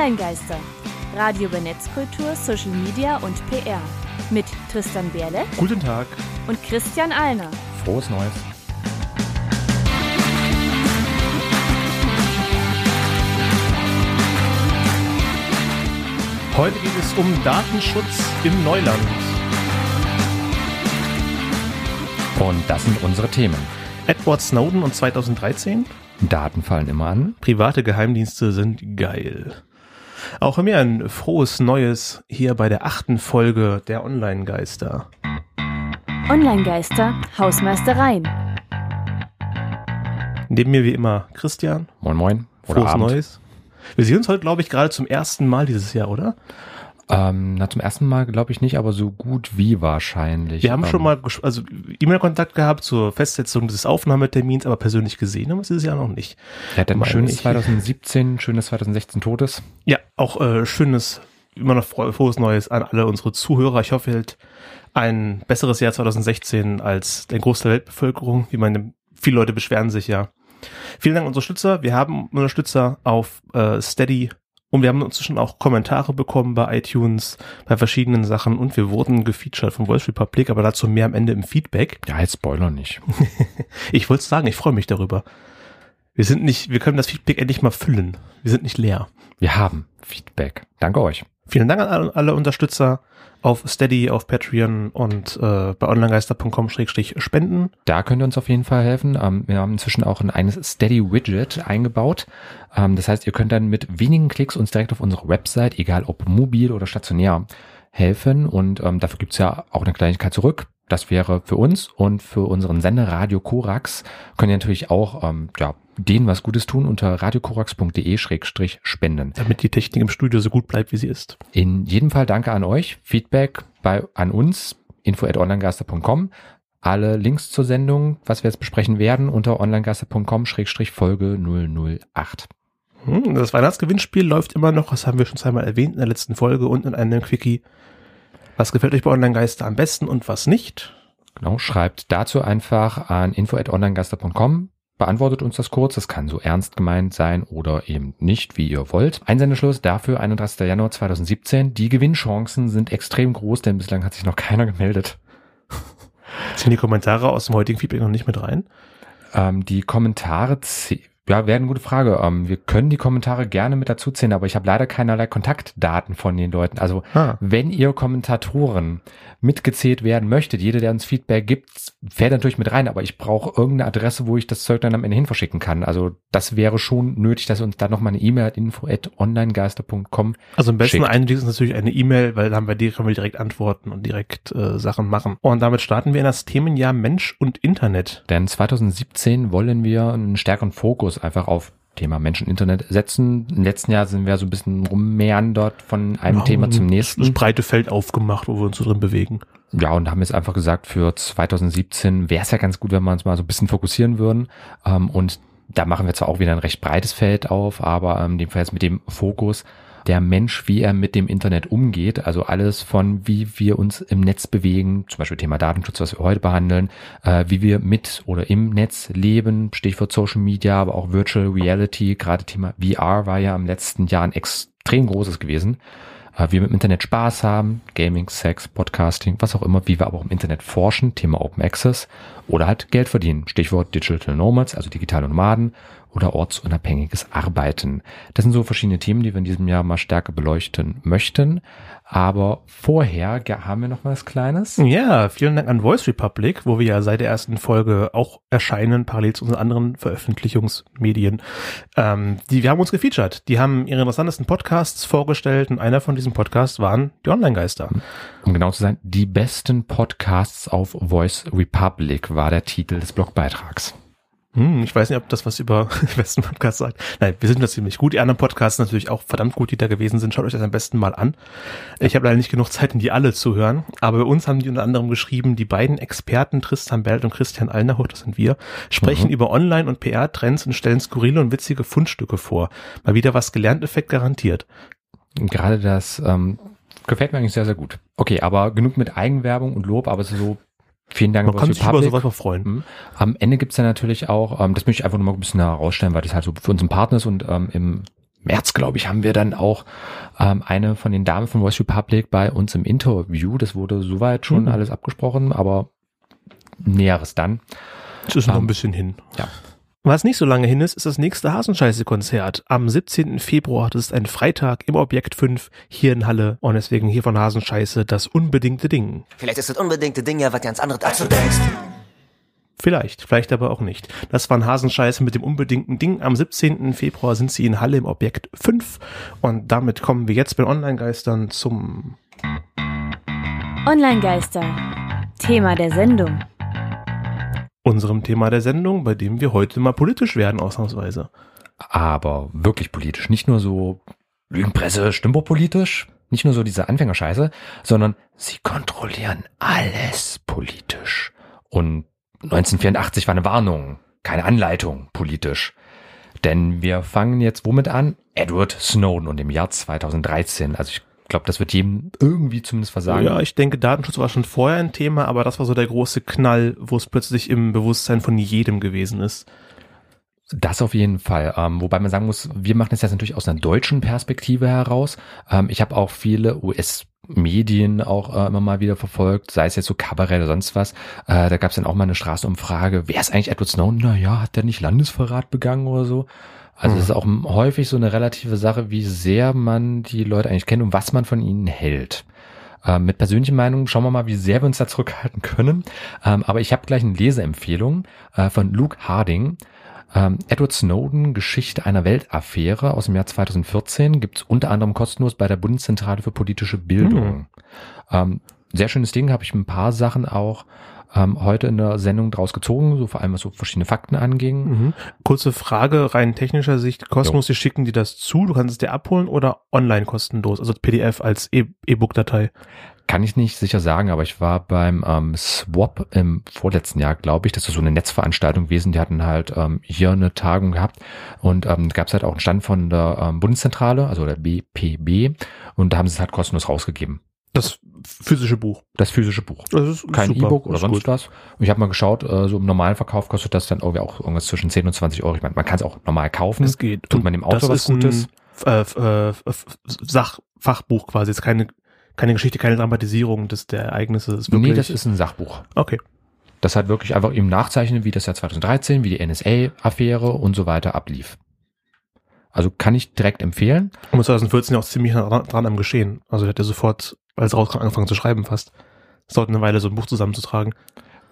Online-Geister. Radio über Netzkultur, Social Media und PR. Mit Tristan Berle Guten Tag. und Christian Alner. Frohes Neues. Heute geht es um Datenschutz im Neuland. Und das sind unsere Themen. Edward Snowden und 2013. Daten fallen immer an. Private Geheimdienste sind geil. Auch von mir ein frohes Neues hier bei der achten Folge der Online-Geister. Online-Geister, Hausmeistereien. Neben mir wie immer Christian. Moin Moin. Oder Frohes Abend. Neues. Wir sehen uns heute, glaube ich, gerade zum ersten Mal dieses Jahr, oder? Ähm, na, zum ersten Mal glaube ich nicht, aber so gut wie wahrscheinlich. Wir haben ähm, schon mal also E-Mail-Kontakt gehabt zur Festsetzung des Aufnahmetermins, aber persönlich gesehen haben wir es dieses Jahr noch nicht. Ein meine schönes ich. 2017, schönes 2016 Todes. Ja, auch äh, schönes, immer noch fro- frohes Neues an alle unsere Zuhörer. Ich hoffe, ihr habt ein besseres Jahr 2016 als der Großteil der Weltbevölkerung. Wie meine, viele Leute beschweren sich ja. Vielen Dank an Unterstützer. Wir haben Unterstützer auf äh, Steady und wir haben inzwischen auch Kommentare bekommen bei iTunes, bei verschiedenen Sachen und wir wurden gefeatured von Voice Republic, aber dazu mehr am Ende im Feedback. Ja, jetzt Spoiler nicht. Ich wollte sagen, ich freue mich darüber. Wir sind nicht, wir können das Feedback endlich mal füllen. Wir sind nicht leer. Wir haben Feedback. Danke euch. Vielen Dank an alle, Unterstützer auf Steady, auf Patreon und äh, bei onlinegeister.com-spenden. Da könnt ihr uns auf jeden Fall helfen. Ähm, wir haben inzwischen auch ein Steady-Widget eingebaut. Ähm, das heißt, ihr könnt dann mit wenigen Klicks uns direkt auf unsere Website, egal ob mobil oder stationär, helfen. Und ähm, dafür gibt's ja auch eine Kleinigkeit zurück. Das wäre für uns und für unseren Sender Radio Korax könnt ihr natürlich auch ähm, ja, denen was Gutes tun unter radiokorax.de-spenden. damit die Technik im Studio so gut bleibt, wie sie ist. In jedem Fall danke an euch. Feedback bei, an uns, info at onlinegaster.com. Alle Links zur Sendung, was wir jetzt besprechen werden, unter onlinegaster.com-folge 008. Hm, das Weihnachtsgewinnspiel läuft immer noch, das haben wir schon zweimal erwähnt in der letzten Folge und in einem Quickie. Was gefällt euch bei Online-Geister am besten und was nicht? Genau, schreibt dazu einfach an info at onlinegaster.com. Beantwortet uns das kurz. Das kann so ernst gemeint sein oder eben nicht, wie ihr wollt. Einsendeschluss dafür 31. Januar 2017. Die Gewinnchancen sind extrem groß, denn bislang hat sich noch keiner gemeldet. Sind die Kommentare aus dem heutigen Feedback noch nicht mit rein? Ähm, die Kommentare, ja, wäre eine gute Frage. Ähm, wir können die Kommentare gerne mit dazu zählen, aber ich habe leider keinerlei Kontaktdaten von den Leuten. Also Ah. wenn ihr Kommentatoren mitgezählt werden möchtet, jeder, der uns Feedback gibt, fährt natürlich mit rein, aber ich brauche irgendeine Adresse, wo ich das Zeug dann am Ende hin verschicken kann. Also das wäre schon nötig, dass uns da nochmal eine E-Mail at info at onlinegeister.com Also am besten eine ist natürlich eine E-Mail, weil dann haben wir die, können wir direkt antworten und direkt äh, Sachen machen. Und damit starten wir in das Themenjahr Mensch und Internet. Denn 2017 wollen wir einen stärkeren Fokus einfach auf Thema Menschen Internet setzen. Im letzten Jahr sind wir so ein bisschen rummeandert von einem Ja, Thema zum Das nächsten. breite Feld aufgemacht, wo wir uns so drin bewegen. Ja, und haben jetzt einfach gesagt, für 2017 wäre es ja ganz gut, wenn wir uns mal so ein bisschen fokussieren würden. Ähm, und da machen wir zwar auch wieder ein recht breites Feld auf, aber ähm, in dem Fall jetzt mit dem Fokus der Mensch, wie er mit dem Internet umgeht, also alles von wie wir uns im Netz bewegen, zum Beispiel Thema Datenschutz, was wir heute behandeln, äh, wie wir mit oder im Netz leben, Stichwort Social Media, aber auch Virtual Reality, gerade Thema VR war ja im letzten Jahr ein extrem großes gewesen wie wir im Internet Spaß haben, Gaming, Sex, Podcasting, was auch immer, wie wir aber auch im Internet forschen, Thema Open Access oder halt Geld verdienen, Stichwort Digital Nomads, also digitale Nomaden oder ortsunabhängiges Arbeiten. Das sind so verschiedene Themen, die wir in diesem Jahr mal stärker beleuchten möchten. Aber vorher haben wir noch was Kleines. Ja, vielen Dank an Voice Republic, wo wir ja seit der ersten Folge auch erscheinen, parallel zu unseren anderen Veröffentlichungsmedien. Ähm, die, wir haben uns gefeatured. Die haben ihre interessantesten Podcasts vorgestellt und einer von diesen Podcasts waren die Online-Geister. Um genau zu sein, die besten Podcasts auf Voice Republic war der Titel des Blogbeitrags. Hm, ich weiß nicht, ob das was über den besten Podcast sagt. Nein, wir sind da ziemlich gut. Die anderen Podcasts natürlich auch verdammt gut, die da gewesen sind. Schaut euch das am besten mal an. Ich habe leider nicht genug Zeit, in die alle zu hören. Aber bei uns haben die unter anderem geschrieben, die beiden Experten Tristan Belt und Christian Alnerhoch, das sind wir, sprechen Mhm. über Online- und PR-Trends und stellen skurrile und witzige Fundstücke vor. Mal wieder was gelernt, Effekt garantiert. Gerade das ähm, gefällt mir eigentlich sehr, sehr gut. Okay, aber genug mit Eigenwerbung und Lob, aber so vielen Dank Man kann sich über Republic. sowas mal freuen. Mhm. Am Ende gibt's ja natürlich auch, ähm, das möchte ich einfach nur mal ein bisschen herausstellen, weil das halt so für uns ein Partner ist und ähm, im März, glaube ich, haben wir dann auch ähm, eine von den Damen von Voice Republic bei uns im Interview. Das wurde soweit schon Mhm. alles abgesprochen, aber Näheres dann. Es ist noch Ähm, ein bisschen hin. ja. Was nicht so lange hin ist, ist das nächste Hasenscheiße-Konzert. Am 17. Februar, das ist ein Freitag im Objekt 5 hier in Halle. Und deswegen hier von Hasenscheiße das unbedingte Ding. Vielleicht ist das unbedingte Ding ja was ganz anderes, als du denkst. Vielleicht, vielleicht aber auch nicht. Das waren Hasenscheiße mit dem unbedingten Ding. Am 17. Februar sind sie in Halle im Objekt 5. Und damit kommen wir jetzt bei den Online-Geistern zum Online-Geister. Thema der Sendung. Unserem Thema der Sendung, bei dem wir heute mal politisch werden, ausnahmsweise. aber wirklich politisch. Nicht nur so Lügenpresse, stümperpolitisch, nicht nur so diese Anfängerscheiße, sondern sie kontrollieren alles politisch. Und 1984 war eine Warnung, keine Anleitung politisch. Denn wir fangen jetzt womit an? Edward Snowden und im Jahr 2013. Also ich glaube, das wird jedem irgendwie zumindest versagen. Ja, ich denke, Datenschutz war schon vorher ein Thema, aber das war so der große Knall, wo es plötzlich im Bewusstsein von jedem gewesen ist. Das auf jeden Fall. Ähm, wobei man sagen muss, wir machen das jetzt natürlich aus einer deutschen Perspektive heraus. Ähm, ich habe auch viele US-Medien auch äh, immer mal wieder verfolgt, sei es jetzt so Kabarett oder sonst was. Äh, da gab es dann auch mal eine Straßenumfrage, wer ist eigentlich Edward Snowden? Naja, hat der nicht Landesverrat begangen oder so? Also es ist auch häufig so eine relative Sache, wie sehr man die Leute eigentlich kennt und was man von ihnen hält. Ähm, mit persönlichen Meinungen schauen wir mal, wie sehr wir uns da zurückhalten können. Ähm, aber ich habe gleich eine Leseempfehlung äh, von Luke Harding. Ähm, Edward Snowden, Geschichte einer Weltaffäre aus dem Jahr 2014, gibt's unter anderem kostenlos bei der Bundeszentrale für politische Bildung. Ähm, sehr schönes Ding, habe ich ein paar Sachen auch ähm, heute in der Sendung draus gezogen, so vor allem was so verschiedene Fakten anging. Mhm. Kurze Frage, rein technischer Sicht, kostenlos, die schicken die das zu, du kannst es dir abholen oder online kostenlos, also PDF als E- E-Book-Datei. Kann ich nicht sicher sagen, aber ich war beim ähm, Swap im vorletzten Jahr, glaube ich. Das ist so eine Netzveranstaltung gewesen. Die hatten halt ähm, hier eine Tagung gehabt und ähm, gab es halt auch einen Stand von der ähm, Bundeszentrale, also der BPB, und da haben sie es halt kostenlos rausgegeben. Das physische Buch. Das physische Buch. Das ist Kein E-Book oder ist sonst gut. was. Und ich habe mal geschaut, äh, so im normalen Verkauf kostet das dann irgendwie auch irgendwas zwischen 10 und 20 Euro. Ich meine, man kann es auch normal kaufen. Es geht. Tut man dem Autor das was ist ein, Gutes? Äh, äh, Sach, Fachbuch quasi, jetzt keine, keine Geschichte, keine Dramatisierung des, der Ereignisse. Das ist wirklich, Nee, das ist ein Sachbuch. okay. Das hat wirklich einfach eben nachzeichnet, wie das Jahr 2013, wie die NSA-Affäre und so weiter ablief. Also kann ich direkt empfehlen. Und 2014 ja auch ziemlich nah dran am Geschehen. Also er hat ja sofort, als rauskam, angefangen zu schreiben fast. Es dauert eine Weile, so ein Buch zusammenzutragen.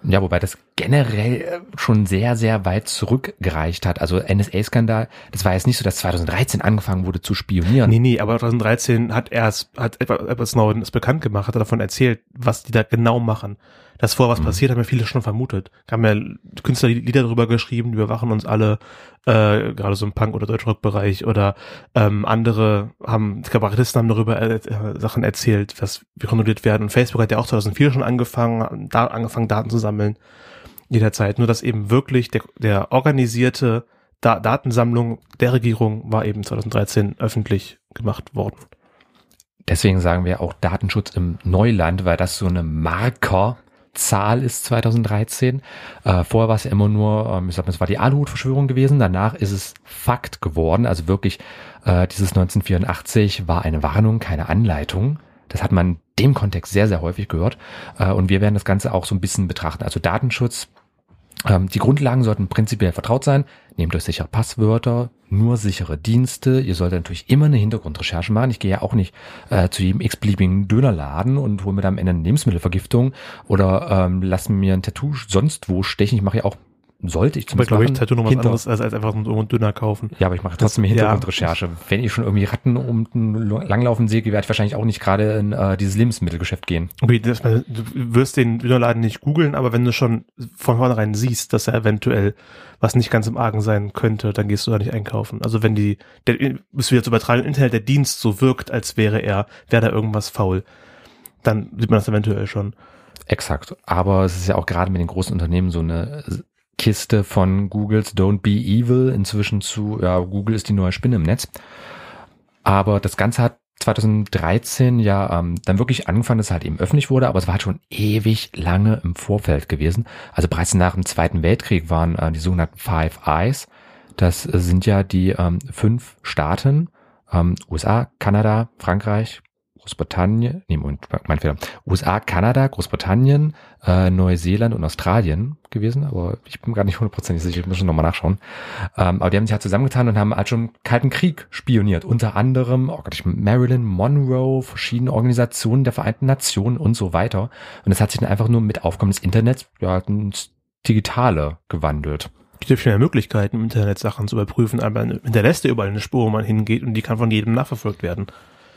Ja, wobei das generell äh, schon sehr, sehr weit zurückgereicht hat. Also NSA-Skandal, das war jetzt nicht so, dass 2013 angefangen wurde zu spionieren. Nee, nee, aber 2013 hat er es, hat Edward Snowden es bekannt gemacht, hat er davon erzählt, was die da genau machen. Dass vorher was Mhm. passiert, haben ja viele schon vermutet. Haben ja Künstler Lieder darüber geschrieben, die überwachen uns alle, äh, gerade so im Punk- oder Deutschrock-Bereich oder ähm, andere haben, Kabarettisten haben darüber äh, äh, Sachen erzählt, was wir kontrolliert werden. Und Facebook hat ja auch 2004 schon angefangen, da angefangen, Daten zu sammeln. Jederzeit. Nur dass eben wirklich der, der organisierte da Datensammlung der Regierung war eben 2013 öffentlich gemacht worden. Deswegen sagen wir auch Datenschutz im Neuland, weil das so eine Markerzahl ist 2013. Äh, vorher war es ja immer nur, ähm, ich sag mal, es war die Aluhut-Verschwörung gewesen. Danach ist es Fakt geworden. Also wirklich, äh, dieses 1984 war eine Warnung, keine Anleitung. Das hat man dem Kontext sehr, sehr häufig gehört. Äh, und wir werden das Ganze auch so ein bisschen betrachten. Also Datenschutz die Grundlagen sollten prinzipiell vertraut sein. Nehmt euch sichere Passwörter, nur sichere Dienste. Ihr solltet natürlich immer eine Hintergrundrecherche machen. Ich gehe ja auch nicht äh, zu jedem x-beliebigen Dönerladen und hole mir dann am Ende eine Lebensmittelvergiftung oder ähm, lass mir ein Tattoo sonst wo stechen. Ich mache ja auch, sollte ich Aber zumindest glaube ich, Tattoo noch was hinter- anderes als, als einfach so einen Dünner kaufen. Ja, aber ich mache trotzdem eine Ja. Hintergrundrecherche. Wenn ich schon irgendwie Ratten unten langlaufen sehe, werde ich wahrscheinlich auch nicht gerade in äh, dieses Lebensmittelgeschäft gehen. Okay, das, du wirst den Dönerladen nicht googeln, aber wenn du schon von vornherein siehst, dass er eventuell was nicht ganz im Argen sein könnte, dann gehst du da nicht einkaufen. Also wenn die, der, bist du wieder zu übertragen, Internet der Dienst so wirkt, als wäre er, wäre da irgendwas faul, dann sieht man das eventuell schon. Exakt. Aber es ist ja auch gerade mit den großen Unternehmen so eine Kiste von Googles Don't Be Evil inzwischen zu, ja, Google ist die neue Spinne im Netz. Aber das Ganze hat 2013 ja ähm, dann wirklich angefangen, dass es halt eben öffentlich wurde, aber es war halt schon ewig lange im Vorfeld gewesen. Also bereits nach dem Zweiten Weltkrieg waren äh, die sogenannten Five Eyes. Das äh, sind ja die ähm, fünf Staaten, ähm, USA, Kanada, Frankreich, Großbritannien, nee, Moment, mein Fehler, USA, Kanada, Großbritannien, äh, Neuseeland und Australien gewesen, aber ich bin gar nicht hundertprozentig sicher, ich muss schon nochmal nachschauen. Ähm, aber die haben sich halt zusammengetan und haben halt schon Kalten Krieg spioniert, unter anderem, oh Gott, Marilyn Monroe, verschiedene Organisationen der Vereinten Nationen und so weiter. Und das hat sich dann einfach nur mit Aufkommen des Internets ja, ins Digitale gewandelt. Es gibt ja viel Möglichkeiten, im Internet Sachen zu überprüfen, aber hinterlässt ja überall eine Spur, wo man hingeht und die kann von jedem nachverfolgt werden.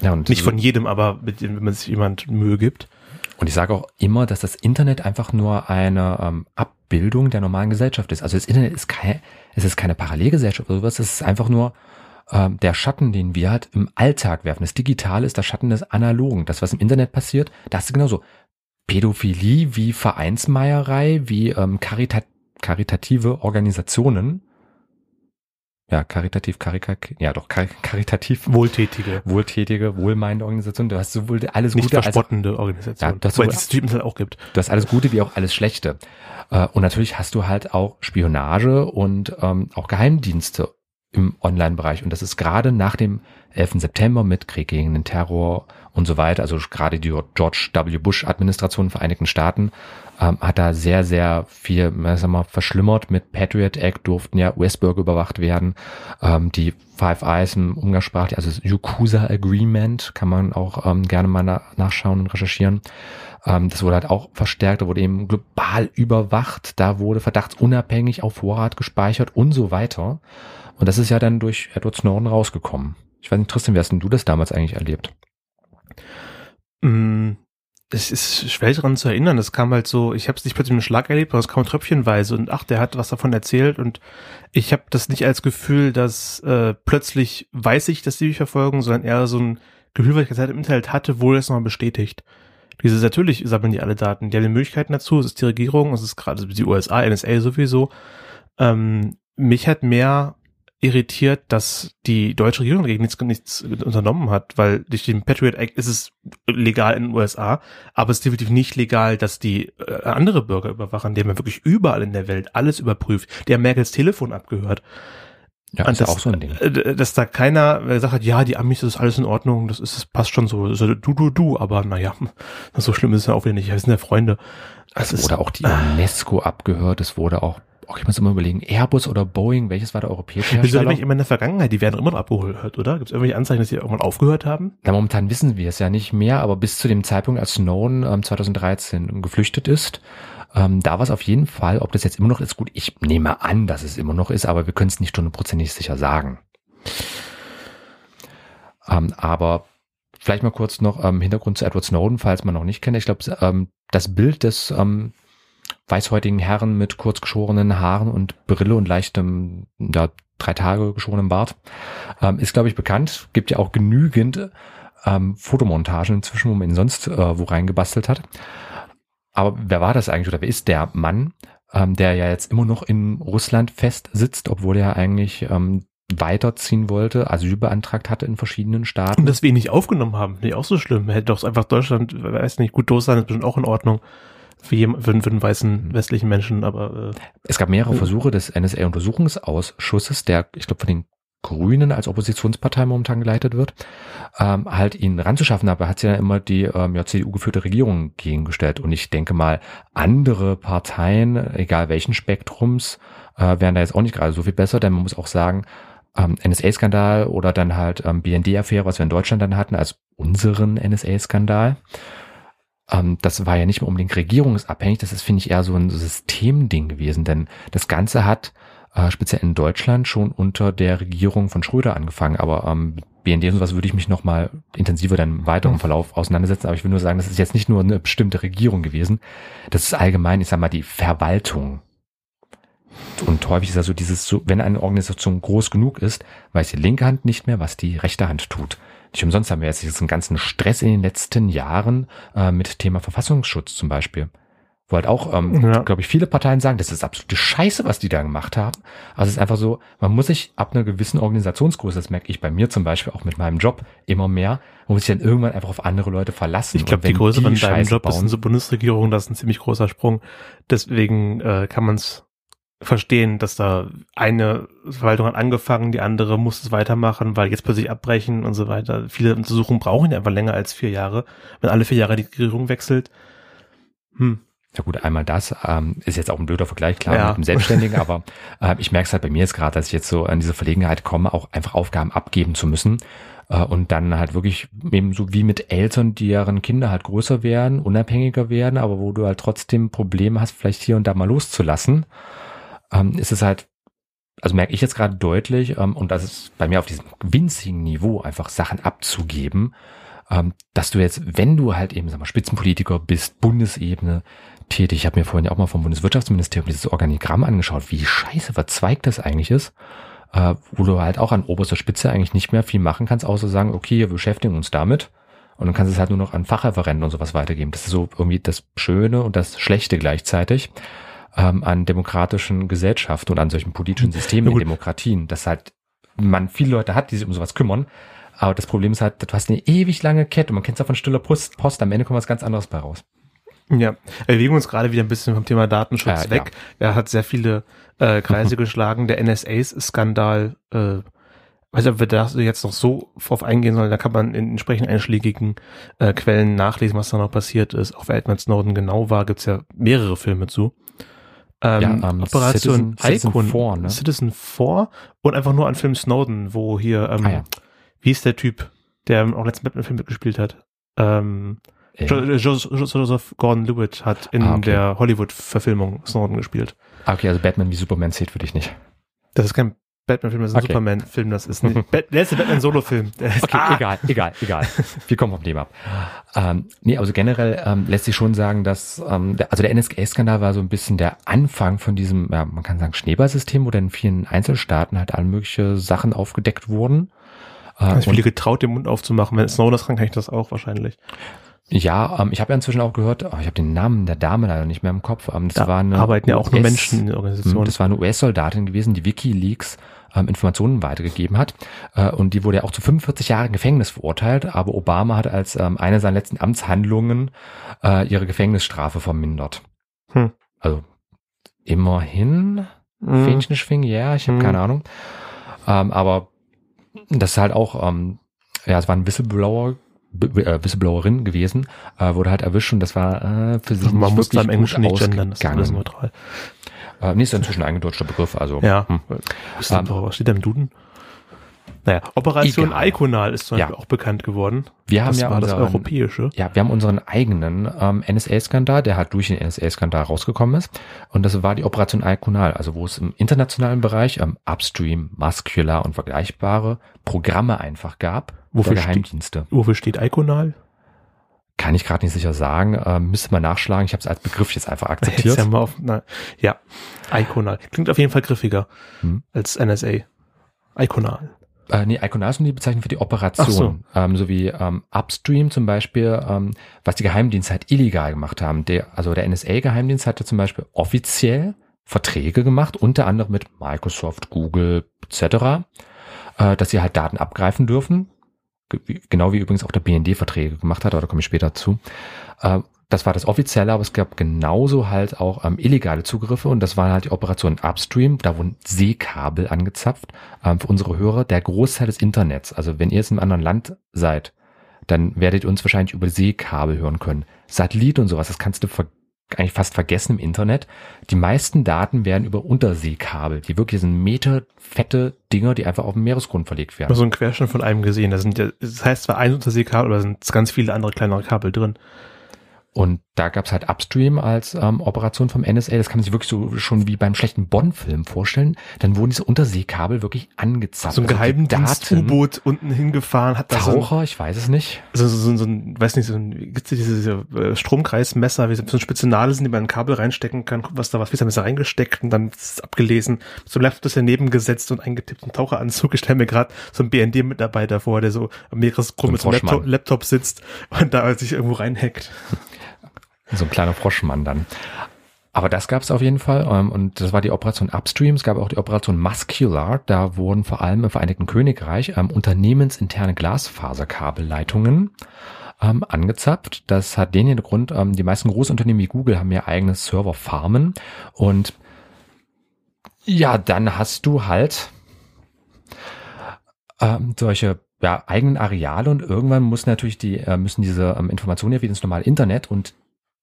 Ja, und Nicht von jedem, aber mit dem, wenn man sich jemand Mühe gibt. Und ich sage auch immer, dass das Internet einfach nur eine ähm, Abbildung der normalen Gesellschaft ist. Also das Internet ist keine, es ist keine Parallelgesellschaft oder sowas, es ist einfach nur ähm, der Schatten, den wir halt im Alltag werfen. Das Digitale ist der Schatten des Analogen. Das, was im Internet passiert, das ist genauso. Pädophilie wie Vereinsmeierei, wie ähm, karita karitative Organisationen ja, karitativ, karika, ja doch, kar karitativ, Wohltätige. wohltätige, wohlmeinende Organisation. Du hast sowohl alles Nicht Gute als verspottende Organisation. Ja, das Weil so- es Typen halt auch gibt. du hast alles Gute wie auch alles Schlechte. Äh, Und natürlich hast du halt auch Spionage und ähm, auch Geheimdienste im Online-Bereich. Und das ist gerade nach dem 11. September mit Krieg gegen den Terror und so weiter, also gerade die George W. Bush-Administration in den Vereinigten Staaten, ähm, hat da sehr, sehr viel, wir mal, verschlimmert. Mit Patriot Act durften ja US-Bürger überwacht werden. Ähm, die Five Eyes im Umgangssprachlich, also das Yakuza Agreement, kann man auch ähm, gerne mal na nachschauen und recherchieren. Ähm, das wurde halt auch verstärkt, da wurde eben global überwacht, da wurde verdachtsunabhängig auf Vorrat gespeichert und so weiter. Und das ist ja dann durch Edward Snowden rausgekommen. Ich weiß nicht, Tristan, wie hast denn du das damals eigentlich erlebt? Mm, Es ist schwer daran zu erinnern. Es kam halt so, ich habe es nicht plötzlich mit Schlag erlebt, aber es kam tröpfchenweise und ach, der hat was davon erzählt und ich habe das nicht als Gefühl, dass äh, plötzlich weiß ich, dass die mich verfolgen, sondern eher so ein Gefühl, was ich Zeit im Internet hatte, wurde es nochmal bestätigt. Dieses natürlich sammeln die alle Daten, die haben die Möglichkeiten dazu, es ist die Regierung, es ist gerade die USA, NSA sowieso. Ähm, mich hat mehr irritiert, dass die deutsche Regierung dagegen nichts, nichts unternommen hat, weil durch den Patriot Act ist es legal in den USA, aber es ist definitiv nicht legal, dass die äh, andere Bürger überwachen. Die haben wirklich überall in der Welt alles überprüft. Die haben Merkels Telefon abgehört. Ja, Und ist ja das- auch so ein Ding. Äh, Dass da keiner gesagt hat, ja, die Amis, das ist alles in Ordnung, das ist, das passt schon so, so du, du, du, aber naja, so schlimm ist es ja auch wieder nicht, wir sind ja Freunde. Das Es ist, wurde auch die UNESCO abgehört, es wurde auch, auch ich muss immer überlegen, Airbus oder Boeing, welches war der europäische Hersteller? nämlich immer in der Vergangenheit, die werden immer noch abgehört, oder? Gibt es irgendwelche Anzeichen, dass die irgendwann aufgehört haben? Na, momentan wissen wir es ja nicht mehr, aber bis zu dem Zeitpunkt, als Snowden ähm, 2013 geflüchtet ist, ähm, da war es auf jeden Fall, ob das jetzt immer noch ist, gut, ich nehme an, dass es immer noch ist, aber wir können es nicht hundertprozentig sicher sagen. Ähm, aber vielleicht mal kurz noch ähm, Hintergrund zu Edward Snowden, falls man noch nicht kennt. Ich glaube, ähm, das Bild des ähm, weißhäutigen Herren mit kurz geschorenen Haaren und Brille und leichtem, ja, drei Tage geschorenem Bart, ähm, ist, glaube ich, bekannt. Gibt ja auch genügend ähm, Fotomontagen inzwischen, wo man ihn sonst äh, wo reingebastelt hat. Aber wer war das eigentlich oder wer ist der Mann, ähm, der ja jetzt immer noch in Russland fest sitzt, obwohl er eigentlich ähm, weiterziehen wollte, Asyl beantragt hatte in verschiedenen Staaten? Und dass wir ihn nicht aufgenommen haben, nicht auch so schlimm. Hätte doch einfach Deutschland, weiß nicht, gut Deutschland ist bestimmt auch in Ordnung. Für, jemand, für, für einen weißen westlichen Menschen, aber äh, Es gab mehrere Versuche des NSA-Untersuchungsausschusses, der, ich glaube, von den Grünen als Oppositionspartei momentan geleitet wird, ähm, halt ihn ranzuschaffen, aber hat sich dann immer die ähm, ja, CDU-geführte Regierung gegengestellt. Und ich denke mal, andere Parteien, egal welchen Spektrums, äh, wären da jetzt auch nicht gerade so viel besser, denn man muss auch sagen, ähm, NSA-Skandal oder dann halt ähm, BND-Affäre, was wir in Deutschland dann hatten, als unseren NSA-Skandal. Ähm, das war ja nicht mehr unbedingt regierungsabhängig, das ist, finde ich, eher so ein Systemding gewesen, denn das Ganze hat äh, speziell in Deutschland schon unter der Regierung von Schröder angefangen, aber ähm, BND und sowas würde ich mich nochmal intensiver dann im weiteren Verlauf auseinandersetzen, aber ich will nur sagen, das ist jetzt nicht nur eine bestimmte Regierung gewesen, das ist allgemein, ich sag mal, die Verwaltung. Und häufig ist also dieses, wenn eine Organisation groß genug ist, weiß die linke Hand nicht mehr, was die rechte Hand tut. Nicht umsonst haben wir jetzt diesen ganzen Stress in den letzten Jahren äh, mit Thema Verfassungsschutz zum Beispiel. Wo halt auch, ähm, Ja. glaube ich, viele Parteien sagen, das ist absolute Scheiße, was die da gemacht haben. Also es ist einfach so, man muss sich ab einer gewissen Organisationsgröße, das merke ich bei mir zum Beispiel auch mit meinem Job immer mehr, man muss sich dann irgendwann einfach auf andere Leute verlassen. ich glaube, die Größe von deinem Scheiße Job ist bauen- in so Bundesregierung, das ist ein ziemlich großer Sprung. Deswegen äh, kann man es verstehen, dass da eine Verwaltung hat angefangen, die andere muss es weitermachen, weil jetzt plötzlich abbrechen und so weiter. Viele Untersuchungen brauchen ja einfach länger als vier Jahre. Wenn alle vier Jahre die Regierung wechselt, hm. Ja gut, einmal das ähm, ist jetzt auch ein blöder Vergleich, klar, Ja. mit dem Selbstständigen, aber äh, ich merke es halt bei mir jetzt gerade, dass ich jetzt so an diese Verlegenheit komme, auch einfach Aufgaben abgeben zu müssen äh, und dann halt wirklich eben so wie mit Eltern, deren Kinder halt größer werden, unabhängiger werden, aber wo du halt trotzdem Probleme hast, vielleicht hier und da mal loszulassen, ähm, ist es halt, also merke ich jetzt gerade deutlich, ähm, und das ist bei mir auf diesem winzigen Niveau einfach Sachen abzugeben, ähm, dass du jetzt, wenn du halt eben, sag mal, Spitzenpolitiker bist, Bundesebene tätig, ich habe mir vorhin ja auch mal vom Bundeswirtschaftsministerium dieses Organigramm angeschaut, wie scheiße verzweigt das eigentlich ist, äh, wo du halt auch an oberster Spitze eigentlich nicht mehr viel machen kannst, außer sagen, okay, wir beschäftigen uns damit und dann kannst du es halt nur noch an Fachreferenten und sowas weitergeben. Das ist so irgendwie das Schöne und das Schlechte gleichzeitig ähm, an demokratischen Gesellschaften und an solchen politischen Systemen in. Demokratien, dass halt man viele Leute hat, die sich um sowas kümmern, aber das Problem ist halt, du hast eine ewig lange Kette. Man kennt es ja von stiller Post, Post. Am Ende kommt was ganz anderes bei raus. Ja, wir bewegen uns gerade wieder ein bisschen vom Thema Datenschutz Äh, weg. Er hat sehr viele äh, Kreise geschlagen. Der NSA-Skandal, äh, weiß nicht, ob wir da jetzt noch so drauf eingehen sollen, da kann man in entsprechend einschlägigen äh, Quellen nachlesen, was da noch passiert ist. Auch wer Edward Snowden genau war, gibt's ja mehrere Filme zu. Ähm, Ja, ähm, Operation Citizen- Citizen Icon, 4, ne? Citizen 4 und einfach nur an Film Snowden, wo hier, ähm, Ah, ja. wie ist der Typ, der auch letzten Batman-Film mitgespielt hat? Ähm, Äh, Jo- Jo- Jo- Joseph Gordon-Levitt hat in Ah, okay. der Hollywood-Verfilmung Snowden gespielt. Ah, okay, also Batman wie Superman zählt für dich nicht. Das ist kein Batman-Film, ist ein Okay. Superman-Film. Das ist ein Bat der letzte Batman-Solo-Film. Okay, Ah! egal, egal, egal. Wir kommen vom Thema ab. Ähm, nee, also generell ähm, lässt sich schon sagen, dass ähm, der, also der NSA-Skandal war so ein bisschen der Anfang von diesem, ja, man kann sagen, Schneeballsystem, wo dann in vielen Einzelstaaten halt alle mögliche Sachen aufgedeckt wurden. Äh, Ich und- viele getraut, den Mund aufzumachen. Wenn Snowden das kann, kann ich das auch wahrscheinlich. Ja, ähm, ich habe ja inzwischen auch gehört, oh, ich habe den Namen der Dame leider nicht mehr im Kopf. Ähm, das Da war eine arbeiten ja auch nur Menschen in der Hm, Organisation. Das war eine US-Soldatin gewesen, die WikiLeaks ähm, Informationen weitergegeben hat. Äh, und die wurde ja auch zu 45 Jahren Gefängnis verurteilt. Aber Obama hat als ähm, eine seiner letzten Amtshandlungen äh, ihre Gefängnisstrafe vermindert. Hm. Also immerhin Mhm. Fähnchen schwingen, ja, ich habe Mhm. keine Ahnung. Ähm, aber das ist halt auch, ähm, ja, es war ein Whistleblower, Whistleblowerin gewesen, äh, wurde halt erwischt und das war äh, für sie Man nicht muss da wirklich im Englischen nicht gendern, das ist neutral. Äh, nee, ist inzwischen ein eingedeutschter Begriff, also. Ja. Hm. Whistleblower, was steht da im Duden? Naja, Operation Egal. Iconal ist zum Ja. Beispiel auch bekannt geworden. Wir haben Das ja war das unseren, europäische. Ja, wir haben unseren eigenen ähm, NSA-Skandal, der halt durch den NSA-Skandal rausgekommen ist. Und das war die Operation Iconal, also wo es im internationalen Bereich ähm, Upstream, Muscular und vergleichbare Programme einfach gab. Wofür der steht- Geheimdienste. Wofür steht Iconal? Kann ich gerade nicht sicher sagen. Ähm, müsste mal nachschlagen. Ich habe es als Begriff jetzt einfach Jetzt akzeptiert. ja, mal auf, na, ja, Iconal. Klingt auf jeden Fall griffiger Hm. als NSA. Iconal. Äh, nee, die Bezeichnung für die Operation. Ähm, so wie ähm, Upstream zum Beispiel, ähm, was die Geheimdienste halt illegal gemacht haben. Der, also der NSA-Geheimdienst hatte zum Beispiel offiziell Verträge gemacht, unter anderem mit Microsoft, Google etc., äh, dass sie halt Daten abgreifen dürfen. Genau wie übrigens auch der BND Verträge gemacht hat, aber da komme ich später zu. Äh, das war das Offizielle, aber es gab genauso halt auch ähm, illegale Zugriffe und das waren halt die Operationen Upstream, da wurden Seekabel angezapft. Ähm, für unsere Hörer, der Großteil des Internets, also wenn ihr jetzt in einem anderen Land seid, dann werdet ihr uns wahrscheinlich über Seekabel hören können. Satellit und sowas, das kannst du eigentlich fast vergessen im Internet. Die meisten Daten werden über Unterseekabel, die wirklich sind meterfette Dinger, die einfach auf dem Meeresgrund verlegt Ich werden. habe so einen Querschnitt von einem gesehen. Da sind das heißt zwar ein Unterseekabel, aber da sind ganz viele andere kleinere Kabel drin. Und da gab's halt Upstream als ähm, Operation vom NSA. Das kann man sich wirklich so schon wie beim schlechten Bond-Film vorstellen. Dann wurden diese Unterseekabel wirklich angezapft. So ein Also Geheimdienst-U-Boot unten hingefahren, hat da so ein, Taucher, ich weiß es nicht. so, so, so, so ein, weiß nicht, so ein, gibt's diese, diese äh, Stromkreismesser, wie so ein spitze Nadel sind, die man ein Kabel reinstecken kann, guckt, was da was, wie ist da Messer reingesteckt und dann ist es abgelesen. So ein Laptop ist daneben gesetzt und eingetippt, ein Taucheranzug. Ich stelle mir gerade so einen BND-Mitarbeiter vor, der so am Meeresgrund mit so einem Laptop. Laptop sitzt und da sich irgendwo reinhackt. So ein kleiner Froschmann dann. Aber das gab's auf jeden Fall. ähm, Und das war die Operation Upstream. Es gab auch die Operation Muscular. Da wurden vor allem im Vereinigten Königreich ähm, unternehmensinterne Glasfaserkabelleitungen ähm, angezapft. Das hat den Grund, ähm, die meisten Großunternehmen wie Google haben ja eigene Serverfarmen und Ja, dann hast du halt ähm, solche ja, eigenen Areale und irgendwann muss natürlich die, äh, müssen diese ähm, Informationen ja wieder ins normale Internet und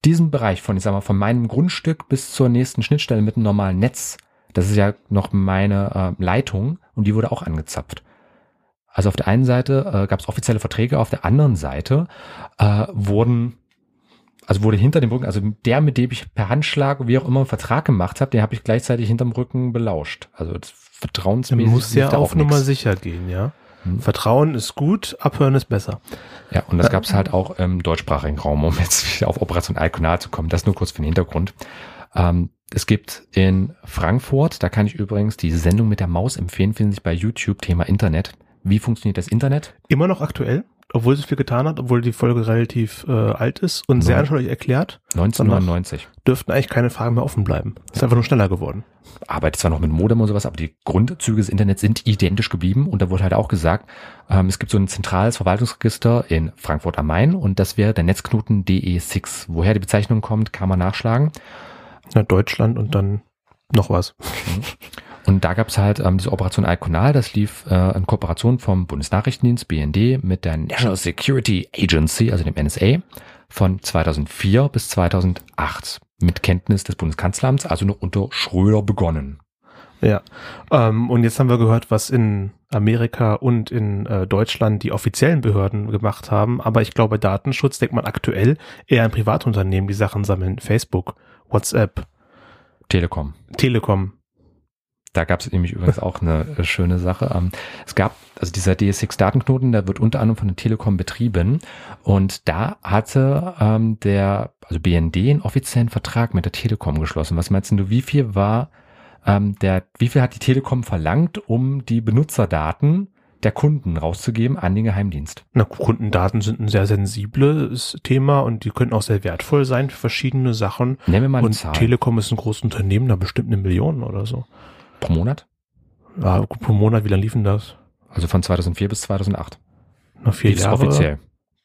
diesen Bereich von, ich sag mal, von meinem Grundstück bis zur nächsten Schnittstelle mit einem normalen Netz, das ist ja noch meine äh, Leitung und die wurde auch angezapft. Also auf der einen Seite äh, gab es offizielle Verträge, auf der anderen Seite äh, wurden, also wurde hinter dem Rücken, also der, mit dem ich per Handschlag, wie auch immer, einen Vertrag gemacht habe, den habe ich gleichzeitig hinterm Rücken belauscht. Also das vertrauensmäßig. Man muss ja auch. Nummer sicher gehen, ja. Hm. Vertrauen ist gut, abhören ist besser. Ja, und das gab es halt auch im deutschsprachigen Raum, um jetzt wieder auf Operation Alkonar zu kommen. Das nur kurz für den Hintergrund. Ähm, es gibt in Frankfurt, da kann ich übrigens die Sendung mit der Maus empfehlen, finden sich bei YouTube, Thema Internet. Wie funktioniert das Internet? Immer noch aktuell, obwohl es viel getan hat, obwohl die Folge relativ äh, alt ist und sehr Neun- anschaulich erklärt, 1999. dürften eigentlich keine Fragen mehr offen bleiben. Ist einfach nur schneller geworden. Arbeitet zwar noch mit Modem und sowas, aber die Grundzüge des Internets sind identisch geblieben. Und da wurde halt auch gesagt, ähm, es gibt so ein zentrales Verwaltungsregister in Frankfurt am Main und das wäre der Netzknoten DE6. Woher die Bezeichnung kommt, kann man nachschlagen. Ja, Deutschland und dann noch was. Und da gab's halt ähm, diese Operation Alkonal, das lief äh, in Kooperation vom Bundesnachrichtendienst BND mit der National Security Agency, also dem NSA, von 2004 bis 2008 mit Kenntnis des Bundeskanzleramts, also noch unter Schröder begonnen. Ja. Ähm, und jetzt haben wir gehört, was in Amerika und in äh, Deutschland die offiziellen Behörden gemacht haben. Aber ich glaube, Datenschutz denkt man aktuell eher an Privatunternehmen, die Sachen sammeln. Facebook, WhatsApp, Telekom. Telekom. Da gab es nämlich übrigens auch eine äh, schöne Sache. Ähm, Es gab, also dieser DS6-Datenknoten, der wird unter anderem von der Telekom betrieben. Und da hatte ähm, der, also BND, einen offiziellen Vertrag mit der Telekom geschlossen. Was meinst du, wie viel war ähm, der, wie viel hat die Telekom verlangt, um die Benutzerdaten der Kunden rauszugeben an den Geheimdienst? Na, Kundendaten sind ein sehr sensibles Thema und die können auch sehr wertvoll sein für verschiedene Sachen. Nennen wir mal eine Und Zahl. Telekom ist ein großes Unternehmen, da bestimmt eine Million oder so. Pro Monat? Ja, gut, pro Monat, wie lange liefen das? Also von 2004 bis 2008. Nach vier ist Jahre. offiziell.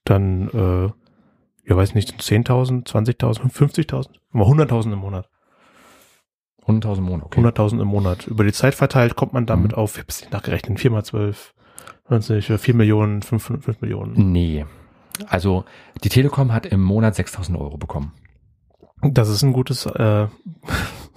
Dann, äh, ja, weiß nicht, 10.000, 20.000, 50.000, immer 100.000 im Monat. 100.000 im Monat, okay. 100.000 im Monat. Über die Zeit verteilt kommt man damit Mhm. auf, ich hab's nicht nachgerechnet, 4 mal 12, 20, 4 Millionen, 5, 5 Millionen. Nee. Also die Telekom hat im Monat 6.000 Euro bekommen. Das ist ein gutes äh,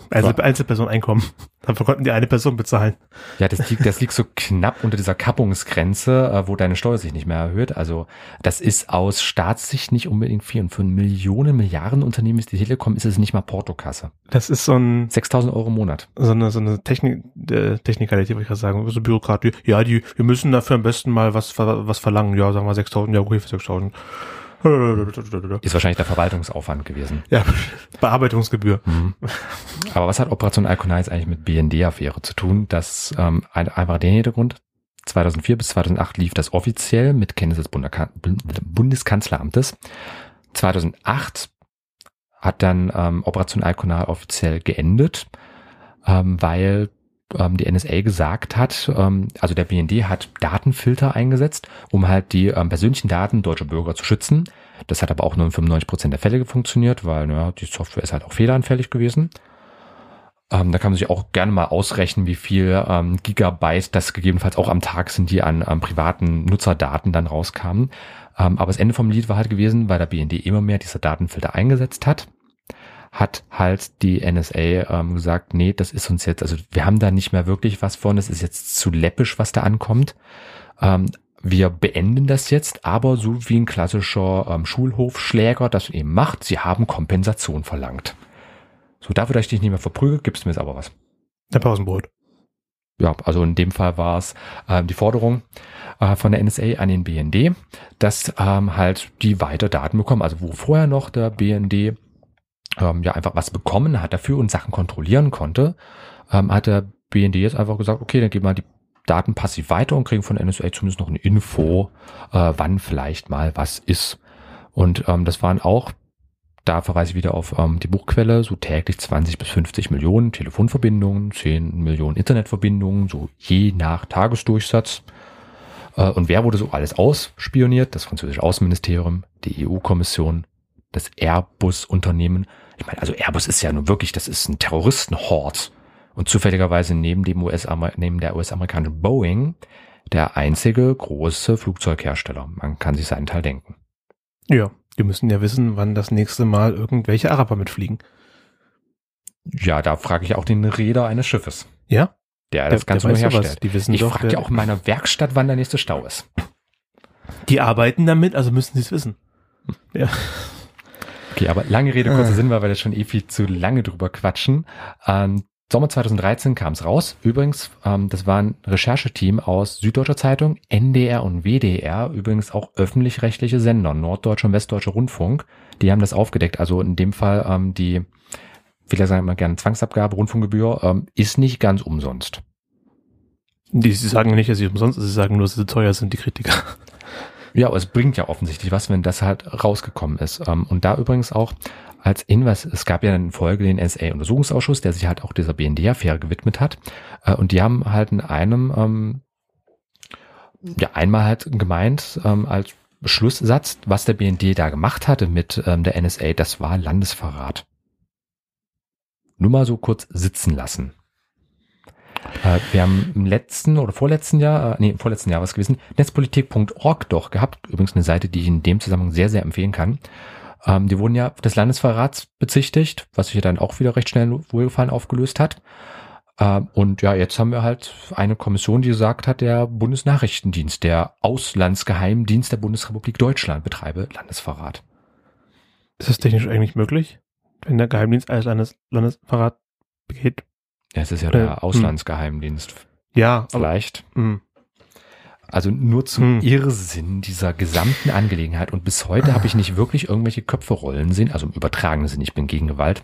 Einzel Einzelpersoneinkommen. Dafür konnten die eine Person bezahlen. Ja, das liegt, das liegt so knapp unter dieser Kappungsgrenze, äh, wo deine Steuer sich nicht mehr erhöht. Also das ist aus Staatssicht nicht unbedingt viel. Und für ein Millionen, Milliarden Unternehmen ist die Telekom, ist es nicht mal Portokasse. Das ist so ein 6.000 Euro im Monat. so eine, so eine Technik, äh, Technikalität, würde ich gerade sagen, so Bürokratie. Ja, die, wir müssen dafür am besten mal was, was verlangen. Ja, sagen wir 6.000, ja, okay, für 6.000. Ist wahrscheinlich der Verwaltungsaufwand gewesen. Ja, Bearbeitungsgebühr. Mhm. Aber was hat Operation jetzt eigentlich mit BND-Affäre zu tun? Das ähm, ein- einfach den Hintergrund. 2004 bis 2008 lief das offiziell mit Kenntnis des Bundeskanzleramtes. 2008 hat dann ähm, Operation Alkonal offiziell geendet, ähm, weil ähm, die NSA gesagt hat, ähm, also der BND hat Datenfilter eingesetzt, um halt die ähm, persönlichen Daten deutscher Bürger zu schützen. Das hat aber auch nur in 95 Prozent der Fälle funktioniert, weil naja, die Software ist halt auch fehleranfällig gewesen. Ähm, da kann man sich auch gerne mal ausrechnen, wie viel ähm, Gigabyte das gegebenenfalls auch am Tag sind, die an, an privaten Nutzerdaten dann rauskamen. Ähm, aber das Ende vom Lied war halt gewesen, weil der BND immer mehr diese Datenfilter eingesetzt hat, hat halt die NSA ähm, gesagt, nee, das ist uns jetzt, also wir haben da nicht mehr wirklich was von, es ist jetzt zu läppisch, was da ankommt. Ähm, wir beenden das jetzt, aber so wie ein klassischer ähm, Schulhofschläger das eben macht, sie haben Kompensation verlangt. So, dafür, dass ich dich nicht mehr verprügel, gibst du mir jetzt aber was. Der Pausenbrot. Ja, also in dem Fall war es äh, die Forderung äh, von der NSA an den BND, dass ähm, halt die weiter Daten bekommen. Also wo vorher noch der BND ähm, ja einfach was bekommen hat dafür und Sachen kontrollieren konnte, ähm, hat der BND jetzt einfach gesagt, okay, dann geben wir die Daten passiv weiter und kriegen von NSA zumindest noch eine Info, äh, wann vielleicht mal was ist. Und ähm, das waren auch, da verweise ich wieder auf ähm, die Buchquelle, so täglich 20 bis 50 Millionen Telefonverbindungen, 10 Millionen Internetverbindungen, so je nach Tagesdurchsatz. Äh, und wer wurde so alles ausspioniert? Das französische Außenministerium, die EU-Kommission, das Airbus-Unternehmen. Ich meine, also Airbus ist ja nun wirklich, das ist ein Terroristenhort. Und zufälligerweise neben dem US neben der US-amerikanischen Boeing der einzige große Flugzeughersteller. Man kann sich seinen Teil denken. Ja, die müssen ja wissen, wann das nächste Mal irgendwelche Araber mitfliegen. Ja, da frage ich auch den Räder eines Schiffes. Ja? Der das Ganze nur herstellt. Die wissen ich frage ja auch in meiner Werkstatt, wann der nächste Stau ist. Die arbeiten damit, also müssen sie es wissen. Ja. Okay, aber lange Rede, kurzer Sinn, weil wir jetzt schon eh viel zu lange drüber quatschen. Ähm, Sommer 2013 kam es raus. Übrigens, ähm, das war ein Rechercheteam aus Süddeutscher Zeitung, NDR und WDR, übrigens auch öffentlich-rechtliche Sender, Norddeutscher und Westdeutscher Rundfunk. Die haben das aufgedeckt. Also in dem Fall ähm, die, viele sagen immer gerne Zwangsabgabe, Rundfunkgebühr, ähm, ist nicht ganz umsonst. Die, sie sagen nicht, dass sie umsonst ist, sie sagen nur, dass sie teuer sind, die Kritiker. Ja, aber es bringt ja offensichtlich was, wenn das halt rausgekommen ist. Ähm, und da übrigens auch als Hinweis, es gab ja in Folge den NSA-Untersuchungsausschuss, der sich halt auch dieser BND-Affäre gewidmet hat. Äh, und die haben halt in einem, ähm, ja, einmal halt gemeint, ähm, als Beschlusssatz, was der BND da gemacht hatte mit der NSA, das war Landesverrat. Nur mal so kurz sitzen lassen. Äh, wir haben im letzten oder vorletzten Jahr, äh, nee, im vorletzten Jahr was gewesen, netzpolitik.org doch gehabt. Übrigens eine Seite, die ich in dem Zusammenhang sehr, sehr empfehlen kann. Ähm, die wurden ja des Landesverrats bezichtigt, was sich ja dann auch wieder recht schnell wohlgefallen aufgelöst hat. Ähm, und ja, jetzt haben wir halt eine Kommission, die gesagt hat, der Bundesnachrichtendienst, der Auslandsgeheimdienst der Bundesrepublik Deutschland betreibe Landesverrat. Ist das technisch eigentlich möglich, wenn der Geheimdienst als Landes Landesverrat begeht? Ja, es ist ja der äh. Auslandsgeheimdienst. Ja, vielleicht. Aber, hm. Also nur zum hm. Irrsinn dieser gesamten Angelegenheit. Und bis heute habe ich nicht wirklich irgendwelche Köpfe rollen sehen. Also im übertragenen Sinne, ich bin gegen Gewalt.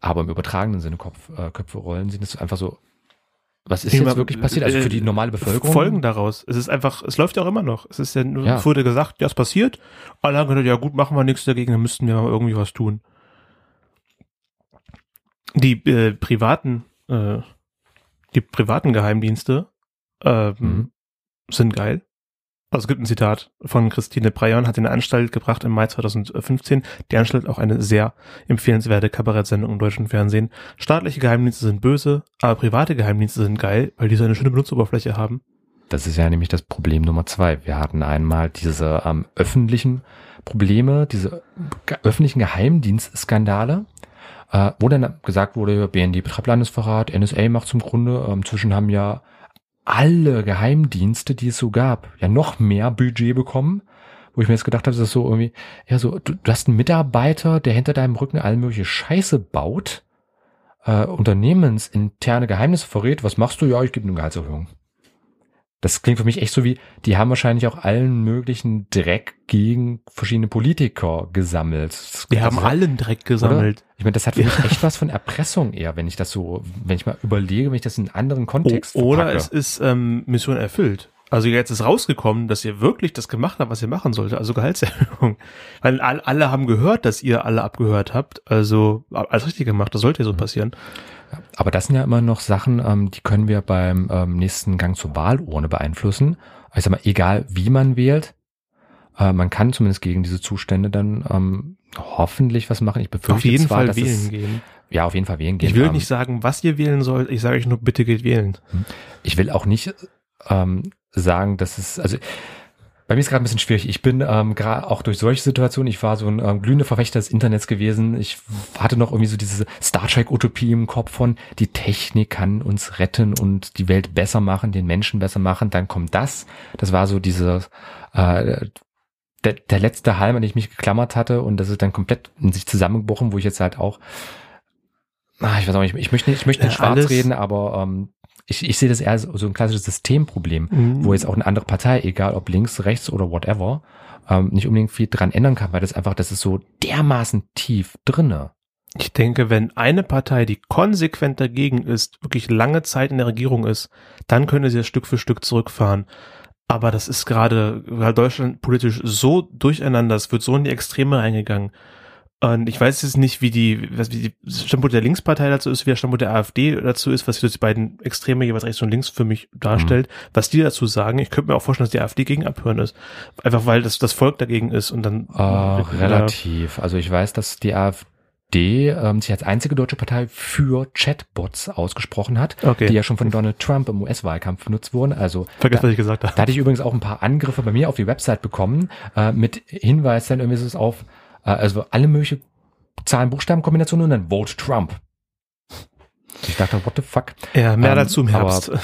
Aber im übertragenen Sinne Kopf, äh, Köpfe rollen sehen, ist einfach so, was ist ich jetzt wirklich passiert? Also für die äh, normale Bevölkerung? Folgen daraus. Es ist einfach, es läuft ja auch immer noch. Es ist ja nur, ja. wurde gesagt, ja, es passiert. Alle haben gesagt, ja gut, machen wir nichts dagegen, dann müssten wir mal irgendwie was tun. Die äh, privaten, äh, die privaten Geheimdienste ähm, mhm sind geil. Also es gibt ein Zitat von Christine Breyon, hat in eine Anstalt gebracht im Mai 2015. Die Anstalt auch eine sehr empfehlenswerte Kabarettsendung im deutschen Fernsehen. Staatliche Geheimdienste sind böse, aber private Geheimdienste sind geil, weil die so eine schöne Benutzeroberfläche haben. Das ist ja nämlich das Problem Nummer zwei. Wir hatten einmal diese ähm, öffentlichen Probleme, diese öffentlichen Geheimdienstskandale, äh, wo dann gesagt wurde, BND betreibt Landesverrat, NSA macht zum Grunde, ähm, zwischen haben ja alle Geheimdienste, die es so gab, ja noch mehr Budget bekommen, wo ich mir jetzt gedacht habe, das ist so irgendwie, ja so, du, du hast einen Mitarbeiter, der hinter deinem Rücken all mögliche Scheiße baut, äh, unternehmensinterne Geheimnisse verrät, was machst du? Ja, ich gebe eine Gehaltserhöhung. Das klingt für mich echt so wie, die haben wahrscheinlich auch allen möglichen Dreck gegen verschiedene Politiker gesammelt. Die haben allen Dreck gesammelt. Oder? Ich meine, das hat für mich echt was von Erpressung eher, wenn ich das so, wenn ich mal überlege, wenn ich das in einen anderen Kontext o Oder es ist ähm, Mission erfüllt. Also jetzt ist rausgekommen, dass ihr wirklich das gemacht habt, was ihr machen sollte, also Gehaltserhöhung. Weil alle haben gehört, dass ihr alle abgehört habt, also alles richtig gemacht, das sollte ja so mhm. Aber das sind ja immer noch Sachen, ähm, die können wir beim ähm, nächsten Gang zur Wahlurne beeinflussen. Ich sag mal, egal wie man wählt, äh, man kann zumindest gegen diese Zustände dann ähm, hoffentlich was machen. Ich befürchte auf jeden zwar, Fall dass wählen es, gehen. Ja, auf jeden Fall wählen gehen. Ich will nicht sagen, was ihr wählen sollt. Ich sage euch nur, bitte geht wählen. Hm. Ich will auch nicht ähm, sagen, dass es, also bei mir ist gerade ein bisschen schwierig. Ich bin ähm, gerade auch durch solche Situationen, ich war so ein ähm, glühender Verfechter des Internets gewesen. Ich hatte noch irgendwie so diese Star Trek-Utopie im Kopf von, die Technik kann uns retten und die Welt besser machen, den Menschen besser machen. Dann kommt das. Das war so diese, äh, der, der letzte Halm, an den ich mich geklammert hatte und das ist dann komplett in sich zusammengebrochen, wo ich jetzt halt auch, ah, ich weiß auch nicht, ich möchte nicht, ich möchte nicht ja, schwarz reden, aber ähm, ich, ich sehe das eher so ein klassisches Systemproblem, mhm. wo jetzt auch eine andere Partei, egal ob links, rechts oder whatever, ähm, nicht unbedingt viel dran ändern kann, weil das einfach, das ist so dermaßen tief drinne. Ich denke, wenn eine Partei, die konsequent dagegen ist, wirklich lange Zeit in der Regierung ist, dann könnte sie das Stück für Stück zurückfahren. Aber das ist gerade, weil Deutschland politisch so durcheinander, es wird so in die Extreme reingegangen. Und ich weiß jetzt nicht, wie die, was, wie die Standpunkt der Linkspartei dazu ist, wie der Standpunkt der AfD dazu ist, was die beiden Extreme jeweils rechts und links für mich darstellt, mhm. was die dazu sagen. Ich könnte mir auch vorstellen, dass die AfD gegen abhören ist. Einfach weil das, das Volk dagegen ist und dann. Oh, relativ. Also ich weiß, dass die AfD ähm, sich als einzige deutsche Partei für Chatbots ausgesprochen hat, Okay. die ja schon von Donald Trump im US-Wahlkampf benutzt wurden. Also Vergiss, da, was ich gesagt habe. da hatte ich übrigens auch ein paar Angriffe bei mir auf die Website bekommen, äh, mit Hinweis dann irgendwie so auf, also alle mögliche Zahlen-Buchstaben-Kombinationen und dann Vote Trump. Ich dachte, what the fuck? Ja, mehr Ähm, dazu im Herbst.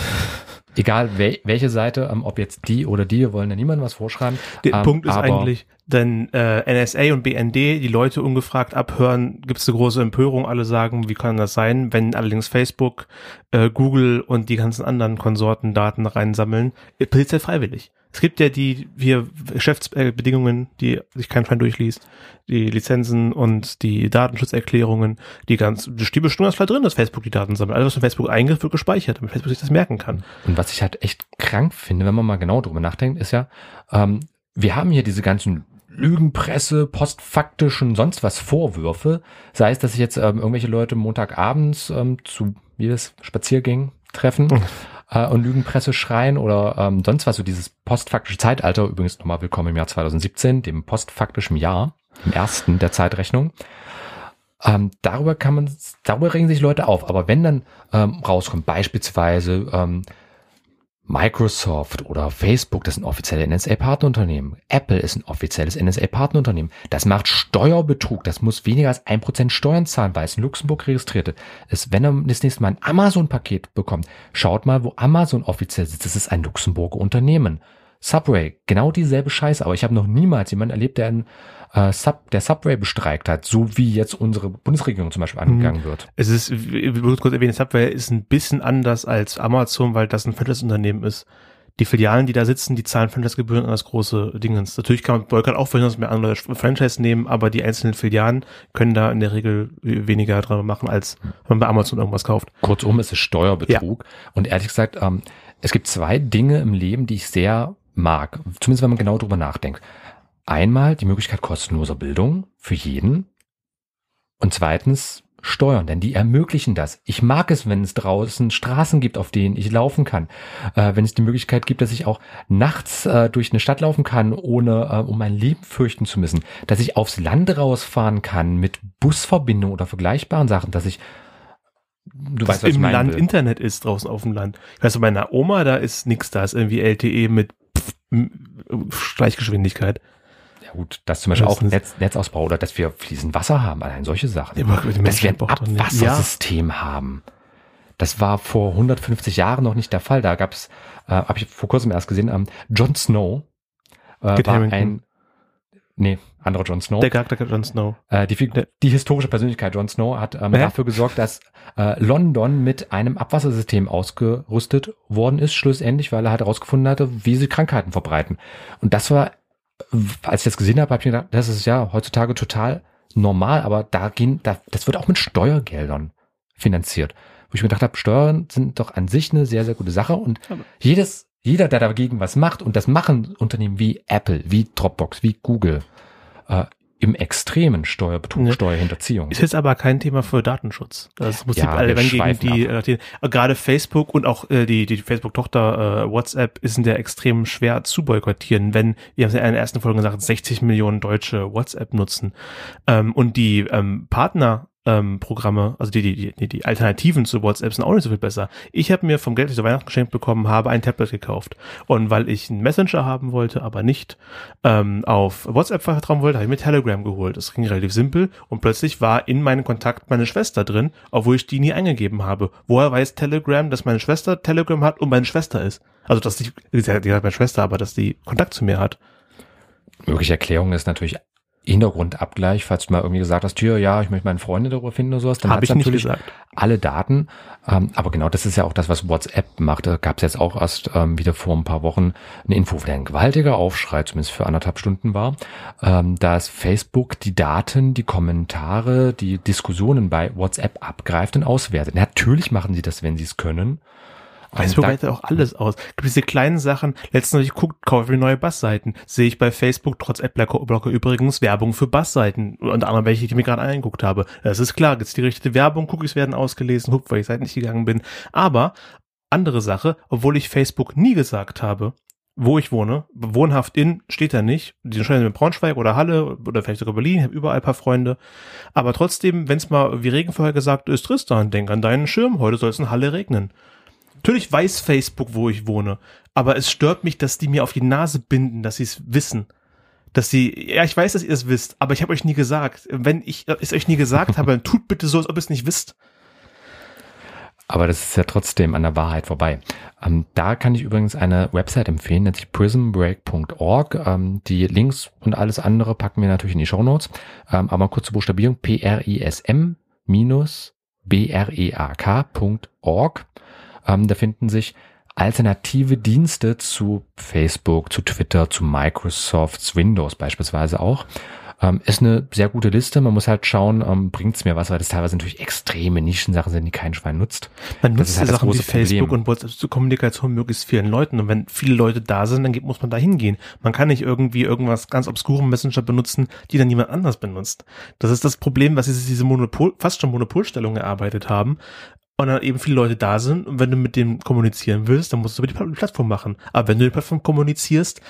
Egal wel welche Seite, ähm, ob jetzt die oder die, wir wollen ja niemandem was vorschreiben. Der ähm, Punkt ist eigentlich, denn äh, NSA und BND die Leute ungefragt abhören, gibt es eine große Empörung. Alle sagen, wie kann das sein? Wenn allerdings Facebook, äh, Google und die ganzen anderen Konsorten Daten reinsammeln, äh, passiert ja freiwillig. Es gibt ja die hier Geschäftsbedingungen, die sich kein Schein durchliest, die Lizenzen und die Datenschutzerklärungen, die ganz, die steht bestimmt ganz klar drin, dass Facebook die Daten sammelt. Alles, was von Facebook eingibt, wird gespeichert, damit Facebook sich das merken kann. Und was ich halt echt krank finde, wenn man mal genau drüber nachdenkt, ist ja, ähm, wir haben hier diese ganzen Lügenpresse, postfaktischen, sonst was Vorwürfe. Sei es, dass sich jetzt ähm, irgendwelche Leute Montagabends ähm, zu, wie das, Spaziergängen treffen äh, und Lügenpresse schreien oder ähm, sonst was, so dieses postfaktische Zeitalter. Übrigens nochmal willkommen im Jahr 2017, dem postfaktischen Jahr, im ersten der Zeitrechnung. Ähm, darüber kann man, darüber regen sich Leute auf. Aber wenn dann ähm, rauskommt, beispielsweise ähm, Microsoft oder Facebook, das sind offizielle NSA-Partnerunternehmen. Apple ist ein offizielles NSA-Partnerunternehmen. Das macht Steuerbetrug. Das muss weniger als ein Prozent Steuern zahlen, weil es in Luxemburg registrierte ist. Wenn er das nächste Mal ein Amazon-Paket bekommt, schaut mal, wo Amazon offiziell sitzt. Das ist ein Luxemburger Unternehmen. Subway, genau dieselbe Scheiße. Aber ich habe noch niemals jemanden erlebt, der, ein, äh, Sub, der Subway bestreikt hat, so wie jetzt unsere Bundesregierung zum Beispiel angegangen wird. Es ist, ich will kurz erwähnen, Subway ist ein bisschen anders als Amazon, weil das ein Franchise-Unternehmen ist. Die Filialen, die da sitzen, die zahlen Franchise-Gebühren an das große Dingens. Natürlich kann man Boykott auch verhindern, dass mehr andere Franchise nehmen, aber die einzelnen Filialen können da in der Regel weniger dran machen, als wenn man bei Amazon irgendwas kauft. Kurzum, es ist Steuerbetrug. Und ehrlich gesagt, ähm, es gibt zwei Dinge im Leben, die ich sehr mag. Zumindest wenn man genau drüber nachdenkt. Einmal die Möglichkeit kostenloser Bildung für jeden. Und zweitens Steuern, denn die ermöglichen das. Ich mag es, wenn es draußen Straßen gibt, auf denen ich laufen kann. Äh, wenn es die Möglichkeit gibt, dass ich auch nachts äh, durch eine Stadt laufen kann, ohne äh, um mein Leben fürchten zu müssen. Dass ich aufs Land rausfahren kann mit Busverbindung oder vergleichbaren Sachen, dass ich du dass weißt, was ich im Land will. Internet ist draußen auf dem Land. Ich weiß, bei meiner Oma, da ist nix, da ist irgendwie LTE mit Schleichgeschwindigkeit. Ja gut, dass zum Beispiel auch Mindestens. Netz, Netzausbau oder dass wir fließend Wasser haben, allein solche Sachen. Ja, dass wir ein Abwassersystem haben. Das war vor 150 Jahren noch nicht der Fall. Da gab es, äh, habe ich vor kurzem erst gesehen, ähm, Jon Snow äh, war ein, nee, anderer Jon Snow. Der Charakter Jon Snow. Äh, die, Fig- die historische Persönlichkeit Jon Snow hat ähm, dafür gesorgt, dass äh, London mit einem Abwassersystem ausgerüstet worden ist, schlussendlich, weil er halt herausgefunden hatte, wie sie Krankheiten verbreiten. Und das war, als ich das gesehen habe, habe ich mir gedacht, das ist ja heutzutage total normal, aber da gehen, da, das wird auch mit Steuergeldern finanziert. Wo ich mir gedacht habe, Steuern sind doch an sich eine sehr, sehr gute Sache und Aber- jedes, jeder, der dagegen was macht, und das machen Unternehmen wie Apple, wie Dropbox, wie Google, äh, im extremen Steuerbetrug, Ne. Steuerhinterziehung. Ist jetzt aber kein Thema für Datenschutz. Das Prinzip Ja, alle gegen die, äh, die äh, gerade Facebook und auch äh, die, die Facebook-Tochter äh, WhatsApp ist in der extrem schwer zu boykottieren, wenn, wir haben es ja in der ersten Folge gesagt, 60 Millionen Deutsche WhatsApp nutzen. Ähm, und die ähm, Partner ähm, Programme, also die, die, die, die Alternativen zu WhatsApp sind auch nicht so viel besser. Ich habe mir vom Geld, das ich zu Weihnachten geschenkt bekommen habe, ein Tablet gekauft. Und weil ich einen Messenger haben wollte, aber nicht ähm, auf WhatsApp vertrauen wollte, habe ich mir Telegram geholt. Das ging relativ simpel und plötzlich war in meinem Kontakt meine Schwester drin, obwohl ich die nie eingegeben habe. Woher weiß Telegram, dass meine Schwester Telegram hat und meine Schwester ist? Also, dass die, die hat meine Schwester, aber dass die Kontakt zu mir hat. Mögliche Erklärung ist natürlich Hintergrundabgleich, falls du mal irgendwie gesagt hast, hier, ja, ich möchte meine Freunde darüber finden oder sowas, dann Habe ich natürlich gesagt. alle Daten. Ähm, aber genau das ist ja auch das, was WhatsApp macht. Da gab es jetzt auch erst ähm, wieder vor ein paar Wochen eine Info, wo der ein gewaltiger Aufschrei, zumindest für anderthalb Stunden war, ähm, dass Facebook die Daten, die Kommentare, die Diskussionen bei WhatsApp abgreift und auswertet. Natürlich machen sie das, wenn sie es können. Und Facebook wertet auch alles aus. Gibt diese kleinen Sachen. Letztens habe ich geguckt, kaufe ich neue Bassseiten. Sehe ich bei Facebook trotz Adblocker übrigens Werbung für Bassseiten. Unter anderem welche, die ich mir gerade angeguckt habe. Das ist klar, gibt's die richtige Werbung, Cookies werden ausgelesen, hup, weil ich seit nicht gegangen bin. Aber andere Sache, obwohl ich Facebook nie gesagt habe, wo ich wohne. Wohnhaft in steht da nicht. Die entscheiden in Braunschweig oder Halle oder vielleicht sogar Berlin. Ich habe überall ein paar Freunde. Aber trotzdem, wenn es mal wie Regen vorher gesagt ist, Tristan, denk an deinen Schirm. Heute soll es in Halle regnen. Natürlich weiß Facebook, wo ich wohne. Aber es stört mich, dass die mir auf die Nase binden, dass sie es wissen. Dass sie, ja, ich weiß, dass ihr es wisst, aber ich habe euch nie gesagt. Wenn ich es euch nie gesagt habe, dann tut bitte so, als ob ihr es nicht wisst. Aber das ist ja trotzdem an der Wahrheit vorbei. Ähm, da kann ich übrigens eine Website empfehlen, nennt sich prismbreak.org. Ähm, die Links und alles andere packen wir natürlich in die Show Notes. Ähm, aber kurz zur Buchstabierung. P-R-I-S-M minus B-R-E-A-K.org. Ähm, da finden sich alternative Dienste zu Facebook, zu Twitter, zu Microsofts Windows beispielsweise auch. Ähm, ist eine sehr gute Liste. Man muss halt schauen, ähm, bringt es mir was, weil das teilweise natürlich extreme Nischensachen sind, die kein Schwein nutzt. Man Das nutzt halt Sachen wie Facebook Problem. und WhatsApp zur Kommunikation möglichst vielen Leuten. Und wenn viele Leute da sind, dann muss man da hingehen. Man kann nicht irgendwie irgendwas ganz obskuren Messenger benutzen, die dann jemand anders benutzt. Das ist das Problem, was sie diese Monopol, fast schon Monopolstellung erarbeitet haben. Und dann eben viele Leute da sind und wenn du mit dem kommunizieren willst, dann musst du über die Pla- Plattform machen. Aber wenn du die Plattform kommunizierst,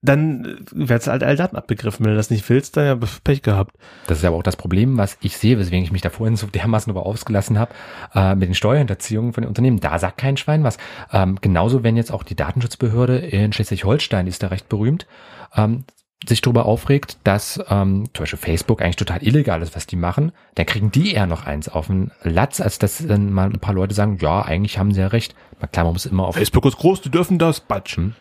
dann äh, werden halt alle Daten abgegriffen. Wenn du das nicht willst, dann ja Pech gehabt. Das ist aber auch das Problem, was ich sehe, weswegen ich mich da vorhin so dermaßen über ausgelassen habe, äh, mit den Steuerhinterziehungen von den Unternehmen. Da sagt kein Schwein was. Ähm, genauso, wenn jetzt auch die Datenschutzbehörde in Schleswig-Holstein, die ist da recht berühmt, ähm, sich darüber aufregt, dass ähm, zum Beispiel Facebook eigentlich total illegal ist, was die machen, dann kriegen die eher noch eins auf den Latz, als dass dann mal ein paar Leute sagen, ja, eigentlich haben sie ja recht. Na klar, man muss immer auf Facebook ist groß, die dürfen das, Batsch. Hm.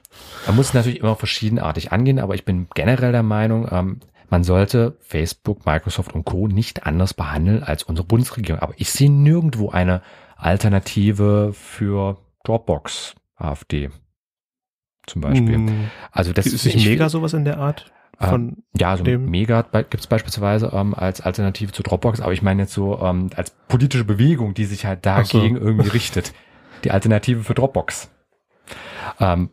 Man muss es natürlich immer verschiedenartig angehen, aber ich bin generell der Meinung, ähm, man sollte Facebook, Microsoft und Co. nicht anders behandeln als unsere Bundesregierung. Aber ich sehe nirgendwo eine Alternative für Dropbox, AfD zum Beispiel. Hm. Also das ist nicht ich- mega sowas in der Art? äh, Von, ja, so dem- Mega gibt es beispielsweise ähm, als Alternative zu Dropbox, aber ich meine jetzt so ähm, als politische Bewegung, die sich halt Ach so. dagegen irgendwie richtet. Die Alternative für Dropbox. Ähm,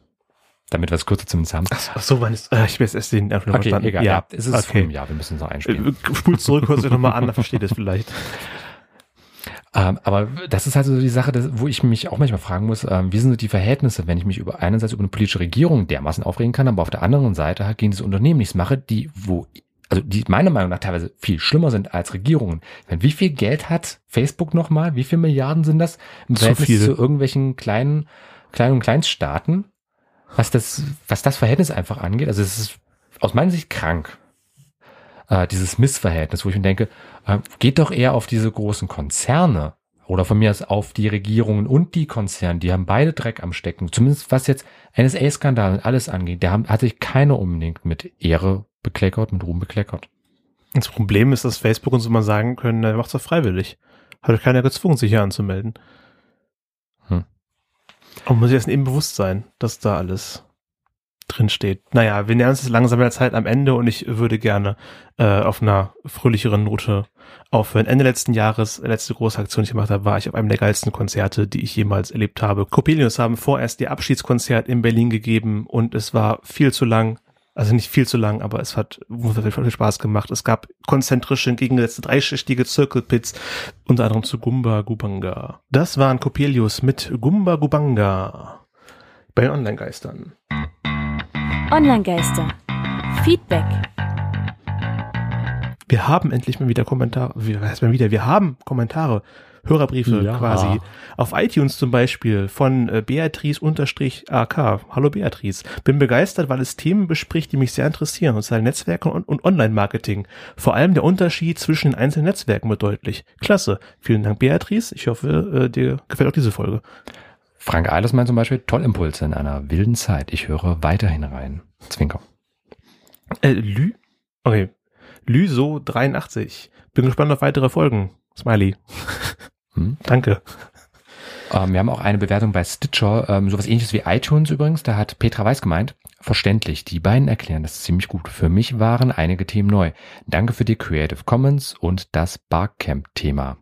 damit wir es kürzer zumindest haben. ach so, wann ist, äh, ich weiß erst den einfach Okay, verstanden. egal. Ja, es ist okay. vor einem Jahr, wir müssen es noch einspielen. Äh, Spult zurück, hört sich nochmal an, dann versteht ihr es vielleicht. Ähm, aber das ist halt so die Sache, dass, wo ich mich auch manchmal fragen muss, ähm, wie sind so die Verhältnisse, wenn ich mich über einerseits über eine politische Regierung dermaßen aufregen kann, aber auf der anderen Seite halt gegen das Unternehmen nichts mache, die, wo, also die meiner Meinung nach teilweise viel schlimmer sind als Regierungen. Meine, wie viel Geld hat Facebook nochmal? Wie viel Milliarden sind das im Zu Verhältnis viele. zu irgendwelchen kleinen, kleinen und Kleinststaaten? Was das, was das Verhältnis einfach angeht, also es ist aus meiner Sicht krank. Äh, dieses Missverhältnis, wo ich mir denke, äh, geht doch eher auf diese großen Konzerne oder von mir aus auf die Regierungen und die Konzerne, die haben beide Dreck am Stecken. Zumindest was jetzt NSA-Skandal und alles angeht, der haben, hat sich keiner unbedingt mit Ehre bekleckert, mit Ruhm bekleckert. Das Problem ist, dass Facebook uns immer sagen können, er macht's doch freiwillig. Hat euch keiner gezwungen, sich hier anzumelden. Hm. Und muss sich dessen eben bewusst sein, dass da alles drin steht. Naja, wir nähern uns langsam der Zeit am Ende und ich würde gerne äh, auf einer fröhlicheren Note aufhören. Ende letzten Jahres, letzte große Aktion, die ich gemacht habe, war ich auf einem der geilsten Konzerte, die ich jemals erlebt habe. Coppelius haben vorerst ihr Abschiedskonzert in Berlin gegeben und es war viel zu lang. Also nicht viel zu lang, aber es hat viel Spaß gemacht. Es gab konzentrische, entgegengesetzte dreischichtige Zirkelpits, unter anderem zu Gumba Gubanga. Das waren Coppelius mit Gumba Gubanga bei den Online-Geistern. Online-Geister. Feedback. Wir haben endlich mal wieder Kommentare. Wie heißt mal wieder? Wir haben Kommentare, Hörerbriefe Ja. quasi. Auf iTunes zum Beispiel von äh, Beatrice-AK. Hallo Beatrice. Bin begeistert, weil es Themen bespricht, die mich sehr interessieren, und zwar Netzwerke und, und Online-Marketing. Vor allem der Unterschied zwischen den einzelnen Netzwerken wird deutlich. Klasse. Vielen Dank, Beatrice. Ich hoffe, äh, dir gefällt auch diese Folge. Frank Eilers meint zum Beispiel, toll Impulse in einer wilden Zeit. Ich höre weiterhin rein. Zwinker. Äh, Lü? Okay. Lüso 83. Bin gespannt auf weitere Folgen. Smiley. Hm? Danke. Ähm, wir haben auch eine Bewertung bei Stitcher, ähm, sowas ähnliches wie iTunes übrigens. Da hat Petra Weiß gemeint, verständlich, die beiden erklären das ziemlich gut. Für mich waren einige Themen neu. Danke für die Creative Commons und das Barcamp-Thema.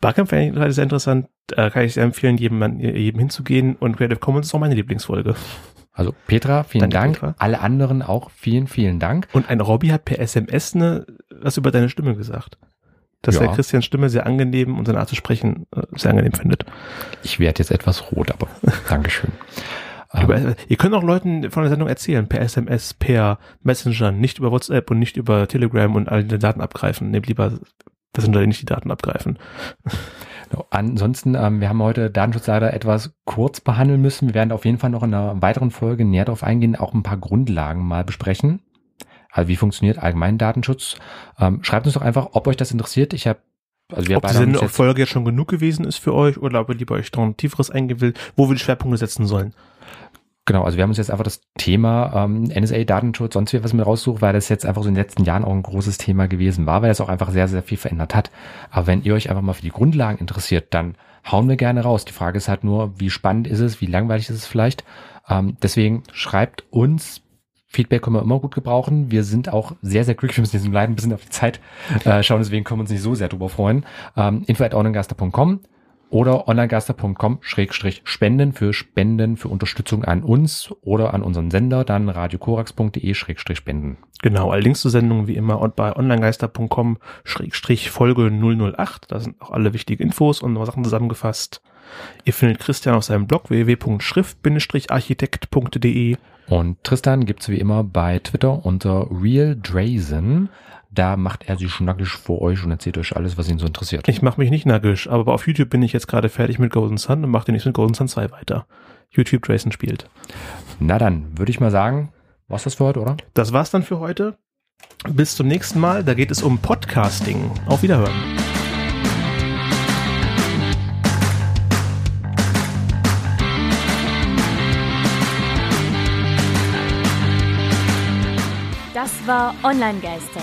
Barcamp fände ich sehr interessant. Da kann ich sehr empfehlen, jedem, jedem hinzugehen. Und Creative Commons ist auch meine Lieblingsfolge. Also Petra, vielen Danke, Dank. Petra. Alle anderen auch vielen, vielen Dank. Und ein Robby hat per SMS ne, was über deine Stimme gesagt. Dass Ja. er Christians Stimme sehr angenehm und seine Art zu sprechen äh, sehr angenehm findet. Ich werde jetzt etwas rot, aber Dankeschön. Über Über, ihr könnt auch Leuten von der Sendung erzählen, per SMS, per Messenger, nicht über WhatsApp und nicht über Telegram und all die Daten abgreifen. Nehmt lieber Messenger, nicht die Daten abgreifen. Genau. Ansonsten, ähm, wir haben heute Datenschutz leider etwas kurz behandeln müssen. Wir werden auf jeden Fall noch in einer weiteren Folge näher darauf eingehen, auch ein paar Grundlagen mal besprechen. Also wie funktioniert allgemein Datenschutz? Ähm, schreibt uns doch einfach, ob euch das interessiert. Ich habe also wir ob beide diese Folge jetzt schon genug gewesen ist für euch oder ob ihr lieber euch noch ein tieferes eingehen will, wo wir die Schwerpunkte setzen sollen. Genau, also wir haben uns jetzt einfach das Thema ähm, NSA, Datenschutz, sonst wie was mit raussucht, weil das jetzt einfach so in den letzten Jahren auch ein großes Thema gewesen war, weil es auch einfach sehr, sehr viel verändert hat. Aber wenn ihr euch einfach mal für die Grundlagen interessiert, dann hauen wir gerne raus. Die Frage ist halt nur, wie spannend ist es, wie langweilig ist es vielleicht. Ähm, deswegen schreibt uns Feedback können wir immer gut gebrauchen. Wir sind auch sehr, sehr glücklich. Wir müssen jetzt leider ein bisschen auf die Zeit äh, schauen, deswegen können wir uns nicht so sehr drüber freuen. Ähm, info at onlinegaster.com oder onlinegaster.com schrägstrich spenden für Spenden für Unterstützung an uns oder an unseren Sender, dann radiokorax.de schrägstrich spenden. Genau, alle Links zur Sendung wie immer und bei onlinegeister.com Schrägstrich Folge 008. Da sind auch alle wichtigen Infos und Sachen zusammengefasst. Ihr findet Christian auf seinem Blog www.schrift-architekt.de Und Tristan gibt's wie immer bei Twitter unter Real Drazen. Da macht er sich nackig vor euch und erzählt euch alles, was ihn so interessiert. Ich mache mich nicht nackig, aber auf YouTube bin ich jetzt gerade fertig mit Golden Sun und mache demnächst mit Golden Sun 2 weiter. YouTube Drayson spielt. Na dann, würde ich mal sagen, war's das für heute, oder? Das war's dann für heute. Bis zum nächsten Mal. Da geht es um Podcasting. Auf Wiederhören. Das war Online-Geister.